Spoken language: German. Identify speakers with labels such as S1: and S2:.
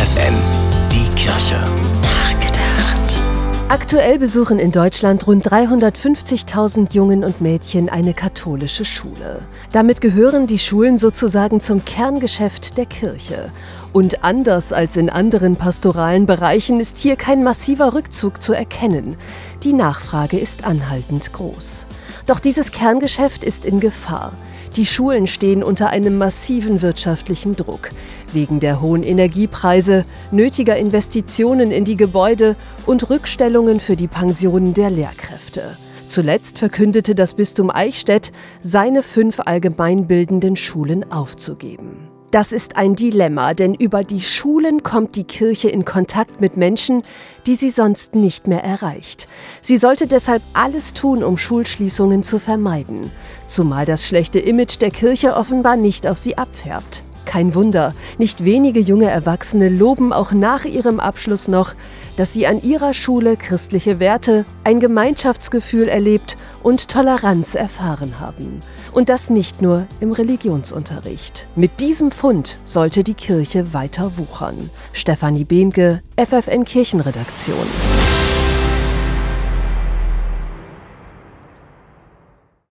S1: FFN, die Kirche.
S2: Nachgedacht.
S3: Aktuell besuchen in Deutschland rund 350.000 Jungen und Mädchen eine katholische Schule. Damit gehören die Schulen sozusagen zum Kerngeschäft der Kirche. Und anders als in anderen pastoralen Bereichen ist hier kein massiver Rückzug zu erkennen. Die Nachfrage ist anhaltend groß. Doch dieses Kerngeschäft ist in Gefahr. Die Schulen stehen unter einem massiven wirtschaftlichen Druck. Wegen der hohen Energiepreise, nötiger Investitionen in die Gebäude und Rückstellungen für die Pensionen der Lehrkräfte. Zuletzt verkündete das Bistum Eichstätt, seine fünf allgemeinbildenden Schulen aufzugeben. Das ist ein Dilemma, denn über die Schulen kommt die Kirche in Kontakt mit Menschen, die sie sonst nicht mehr erreicht. Sie sollte deshalb alles tun, um Schulschließungen zu vermeiden, zumal das schlechte Image der Kirche offenbar nicht auf sie abfärbt. Kein Wunder, nicht wenige junge Erwachsene loben auch nach ihrem Abschluss noch, dass sie an ihrer Schule christliche Werte, ein Gemeinschaftsgefühl erlebt und Toleranz erfahren haben. Und das nicht nur im Religionsunterricht. Mit diesem Fund sollte die Kirche weiter wuchern. Stefanie Behnke, FFN Kirchenredaktion.